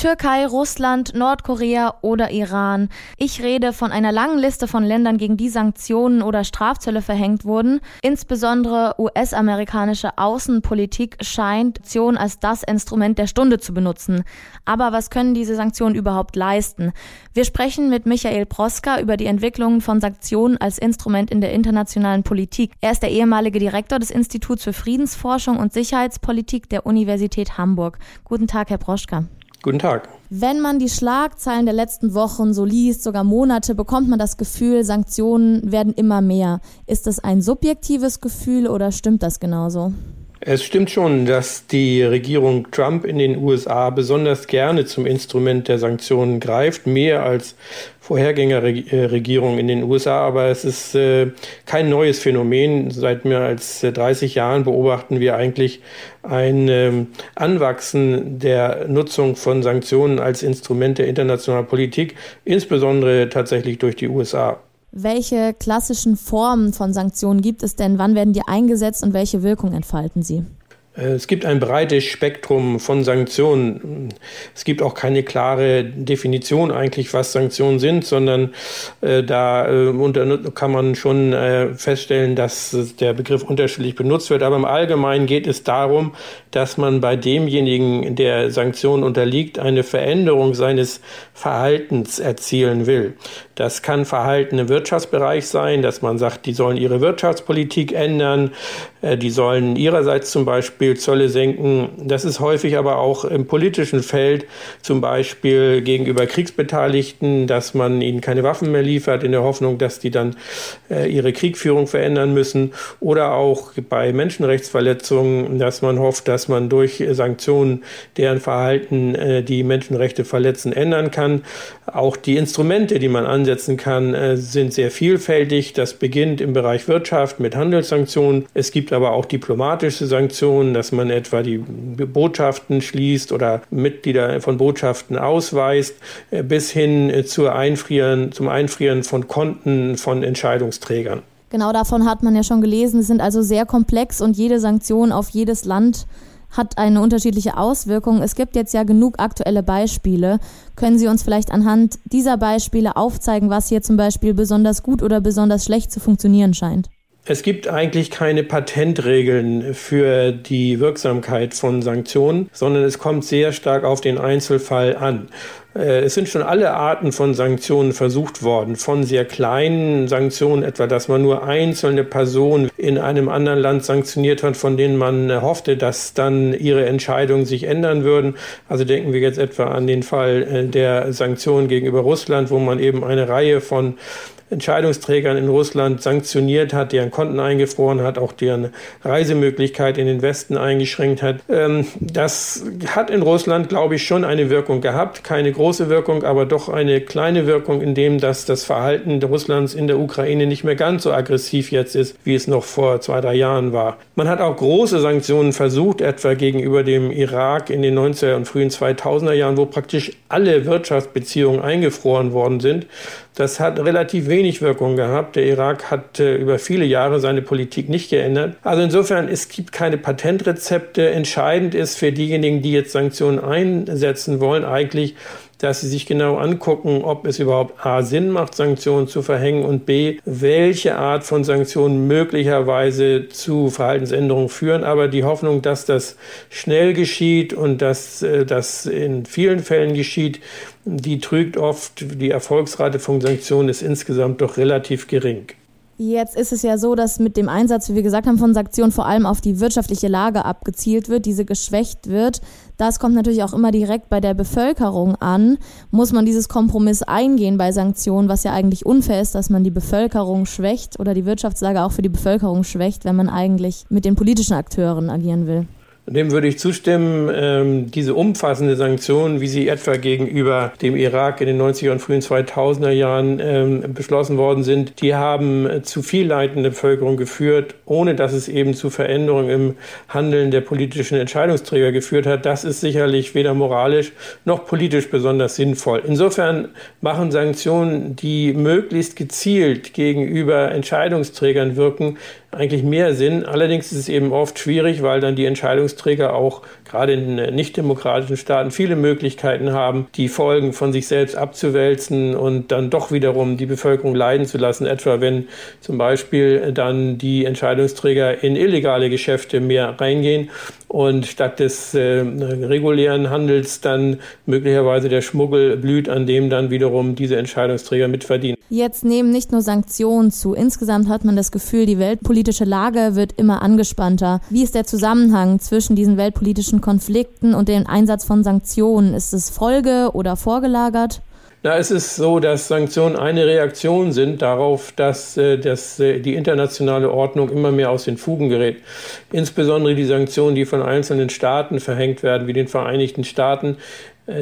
Türkei, Russland, Nordkorea oder Iran. Ich rede von einer langen Liste von Ländern, gegen die Sanktionen oder Strafzölle verhängt wurden. Insbesondere US-amerikanische Außenpolitik scheint Sanktionen als das Instrument der Stunde zu benutzen. Aber was können diese Sanktionen überhaupt leisten? Wir sprechen mit Michael Proska über die Entwicklung von Sanktionen als Instrument in der internationalen Politik. Er ist der ehemalige Direktor des Instituts für Friedensforschung und Sicherheitspolitik der Universität Hamburg. Guten Tag, Herr Proschka. Guten Tag. Wenn man die Schlagzeilen der letzten Wochen so liest, sogar Monate, bekommt man das Gefühl, Sanktionen werden immer mehr. Ist das ein subjektives Gefühl oder stimmt das genauso? Es stimmt schon, dass die Regierung Trump in den USA besonders gerne zum Instrument der Sanktionen greift, mehr als Vorgängerregierungen in den USA. Aber es ist äh, kein neues Phänomen. Seit mehr als 30 Jahren beobachten wir eigentlich ein ähm, Anwachsen der Nutzung von Sanktionen als Instrument der internationalen Politik, insbesondere tatsächlich durch die USA. Welche klassischen Formen von Sanktionen gibt es denn? Wann werden die eingesetzt und welche Wirkung entfalten sie? Äh, es gibt ein breites Spektrum von Sanktionen. Es gibt auch keine klare Definition eigentlich, was Sanktionen sind, sondern äh, da äh, kann man schon äh, feststellen, dass der Begriff unterschiedlich benutzt wird. Aber im Allgemeinen geht es darum, dass man bei demjenigen, der Sanktionen unterliegt, eine Veränderung seines Verhaltens erzielen will. Das kann Verhalten im Wirtschaftsbereich sein, dass man sagt, die sollen ihre Wirtschaftspolitik ändern, die sollen ihrerseits zum Beispiel Zölle senken. Das ist häufig aber auch im politischen Feld, zum Beispiel gegenüber Kriegsbeteiligten, dass man ihnen keine Waffen mehr liefert, in der Hoffnung, dass die dann äh, ihre Kriegführung verändern müssen. Oder auch bei Menschenrechtsverletzungen, dass man hofft, dass man durch Sanktionen deren Verhalten, äh, die Menschenrechte verletzen, ändern kann. Auch die Instrumente, die man ansetzt, einsetzen kann, äh, sind sehr vielfältig. Das beginnt im Bereich Wirtschaft mit Handelssanktionen. Es gibt aber auch diplomatische Sanktionen, dass man etwa die Botschaften schließt oder Mitglieder von Botschaften ausweist, äh, bis hin äh, zur Einfrieren, zum Einfrieren von Konten von Entscheidungsträgern. Genau davon hat man ja schon gelesen. Es sind also sehr komplex und jede Sanktion auf jedes Land hat eine unterschiedliche Auswirkung. Es gibt jetzt ja genug aktuelle Beispiele. Können Sie uns vielleicht anhand dieser Beispiele aufzeigen, was hier zum Beispiel besonders gut oder besonders schlecht zu funktionieren scheint? Es gibt eigentlich keine Patentregeln für die Wirksamkeit von Sanktionen, sondern es kommt sehr stark auf den Einzelfall an. Äh, es sind schon alle Arten von Sanktionen versucht worden, von sehr kleinen Sanktionen, etwa dass man nur einzelne Personen in einem anderen Land sanktioniert hat, von denen man hoffte, dass dann ihre Entscheidungen sich ändern würden. Also denken wir jetzt etwa an den Fall äh, der Sanktionen gegenüber Russland, wo man eben eine Reihe von Entscheidungsträgern in Russland sanktioniert hat, deren Konten eingefroren hat, auch deren Reisemöglichkeit in den Westen eingeschränkt hat. Ähm, das hat in Russland, glaube ich, schon eine Wirkung gehabt. Keine große Wirkung, aber doch eine kleine Wirkung, indem dass das Verhalten Russlands in der Ukraine nicht mehr ganz so aggressiv jetzt ist, wie es noch vor zwei, drei Jahren war. Man hat auch große Sanktionen versucht, etwa gegenüber dem Irak in den 90er und frühen 2000er Jahren, wo praktisch alle Wirtschaftsbeziehungen eingefroren worden sind. Das hat relativ wenig Wirkung gehabt. Der Irak hat äh, über viele Jahre seine Politik nicht geändert. Also insofern, es gibt keine Patentrezepte. Entscheidend ist für diejenigen, die jetzt Sanktionen einsetzen wollen, eigentlich, dass sie sich genau angucken, ob es überhaupt A Sinn macht, Sanktionen zu verhängen und B, welche Art von Sanktionen möglicherweise zu Verhaltensänderungen führen. Aber die Hoffnung, dass das schnell geschieht und dass äh, das in vielen Fällen geschieht, die trügt oft. Die Erfolgsrate von Sanktionen ist insgesamt doch relativ gering. Jetzt ist es ja so, dass mit dem Einsatz, wie wir gesagt haben, von Sanktionen vor allem auf die wirtschaftliche Lage abgezielt wird, diese geschwächt wird. Das kommt natürlich auch immer direkt bei der Bevölkerung an. Muss man dieses Kompromiss eingehen bei Sanktionen, was ja eigentlich unfair ist, dass man die Bevölkerung schwächt oder die Wirtschaftslage auch für die Bevölkerung schwächt, wenn man eigentlich mit den politischen Akteuren agieren will? Dem würde ich zustimmen. Ähm, diese umfassende Sanktionen, wie sie etwa gegenüber dem Irak in den 90er und frühen 2000er Jahren ähm, beschlossen worden sind, die haben zu viel der Bevölkerung geführt, ohne dass es eben zu Veränderungen im Handeln der politischen Entscheidungsträger geführt hat. Das ist sicherlich weder moralisch noch politisch besonders sinnvoll. Insofern machen Sanktionen, die möglichst gezielt gegenüber Entscheidungsträgern wirken, eigentlich mehr Sinn. Allerdings ist es eben oft schwierig, weil dann die Entscheidungsträger auch gerade in nicht-demokratischen Staaten viele Möglichkeiten haben, die Folgen von sich selbst abzuwälzen und dann doch wiederum die Bevölkerung leiden zu lassen. Etwa wenn zum Beispiel dann die Entscheidungsträger in illegale Geschäfte mehr reingehen und statt des äh, regulären Handels dann möglicherweise der Schmuggel blüht, an dem dann wiederum diese Entscheidungsträger mitverdienen. Jetzt nehmen nicht nur Sanktionen zu. Insgesamt hat man das Gefühl, die weltpolitische Lage wird immer angespannter. Wie ist der Zusammenhang zwischen diesen weltpolitischen Konflikten und dem Einsatz von Sanktionen? Ist es Folge oder vorgelagert? Na, es ist so, dass Sanktionen eine Reaktion sind darauf, dass, äh, dass äh, die internationale Ordnung immer mehr aus den Fugen gerät. Insbesondere die Sanktionen, die von einzelnen Staaten verhängt werden, wie den Vereinigten Staaten,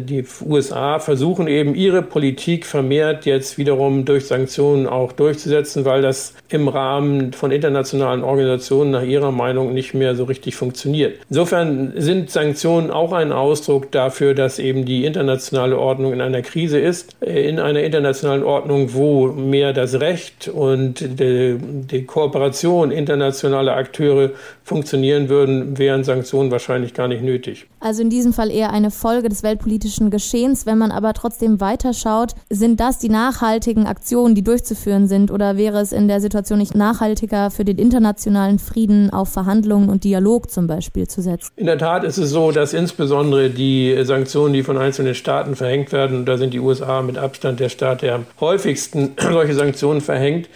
die USA versuchen eben ihre Politik vermehrt jetzt wiederum durch Sanktionen auch durchzusetzen, weil das im Rahmen von internationalen Organisationen nach ihrer Meinung nicht mehr so richtig funktioniert. Insofern sind Sanktionen auch ein Ausdruck dafür, dass eben die internationale Ordnung in einer Krise ist, äh, in einer internationalen Ordnung, wo mehr das Recht und die, die Kooperation internationaler Akteure funktionieren würden, wären Sanktionen wahrscheinlich gar nicht nötig. Also in diesem Fall eher eine Folge des weltpolitischen Geschehens. Wenn man aber trotzdem weiterschaut, sind das die nachhaltigen Aktionen, die durchzuführen sind? Oder wäre es in der Situation nicht nachhaltiger, für den internationalen Frieden auf Verhandlungen und Dialog zum Beispiel zu setzen? In der Tat ist es so, dass insbesondere die Sanktionen, die von einzelnen Staaten verhängt werden, und da sind die USA mit Abstand der Staat, der am häufigsten solche Sanktionen verhängt,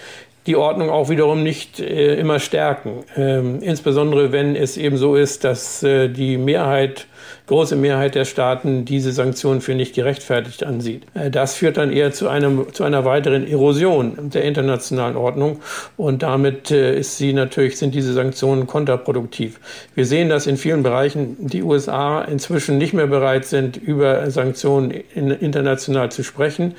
die Ordnung auch wiederum nicht äh, immer stärken. Ähm, insbesondere wenn es eben so ist, dass äh, die Mehrheit große Mehrheit der Staaten diese Sanktionen für nicht gerechtfertigt ansieht. Äh, das führt dann eher zu, einem, zu einer weiteren Erosion der internationalen Ordnung und damit äh, ist sie natürlich, sind diese Sanktionen kontraproduktiv. Wir sehen, dass in vielen Bereichen die USA inzwischen nicht mehr bereit sind, über Sanktionen international zu sprechen.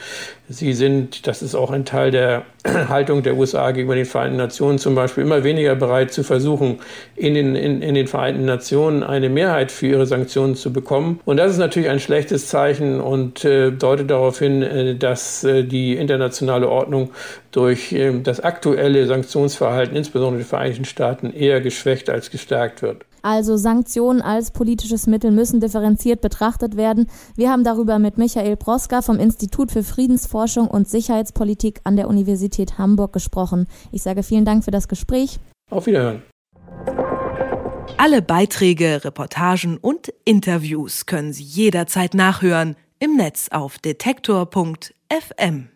Sie sind, das ist auch ein Teil der Haltung der USA gegenüber den Vereinten Nationen zum Beispiel, immer weniger bereit zu versuchen, in den, in, in den Vereinten Nationen eine Mehrheit für ihre Sanktionen zu bekommen. Und das ist natürlich ein schlechtes Zeichen und äh, deutet darauf hin, äh, dass äh, die internationale Ordnung durch äh, das aktuelle Sanktionsverhalten, insbesondere der Vereinigten Staaten, eher geschwächt als gestärkt wird. Also Sanktionen als politisches Mittel müssen differenziert betrachtet werden. Wir haben darüber mit Michael Broska vom Institut für Friedensforschung und Sicherheitspolitik an der Universität Hamburg gesprochen. Ich sage vielen Dank für das Gespräch. Auf Wiederhören. Alle Beiträge, Reportagen und Interviews können Sie jederzeit nachhören im Netz auf detektor.fm.